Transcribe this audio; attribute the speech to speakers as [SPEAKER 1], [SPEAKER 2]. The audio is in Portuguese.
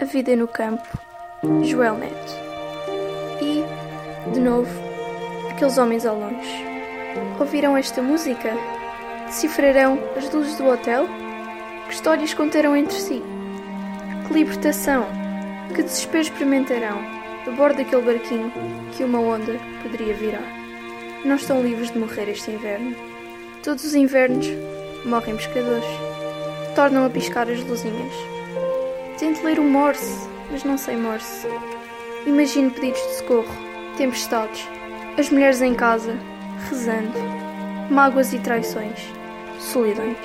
[SPEAKER 1] A Vida no Campo, Joel Neto. E, de novo, aqueles homens ao longe. Ouviram esta música? Decifrarão as luzes do hotel? Que histórias contarão entre si? Que libertação, que desespero experimentarão a bordo daquele barquinho que uma onda poderia virar? Não estão livres de morrer este inverno. Todos os invernos morrem pescadores. Tornam a piscar as luzinhas. Tento ler o Morse, mas não sei Morse. Imagino pedidos de socorro, tempestades, as mulheres em casa, rezando, mágoas e traições, solidões.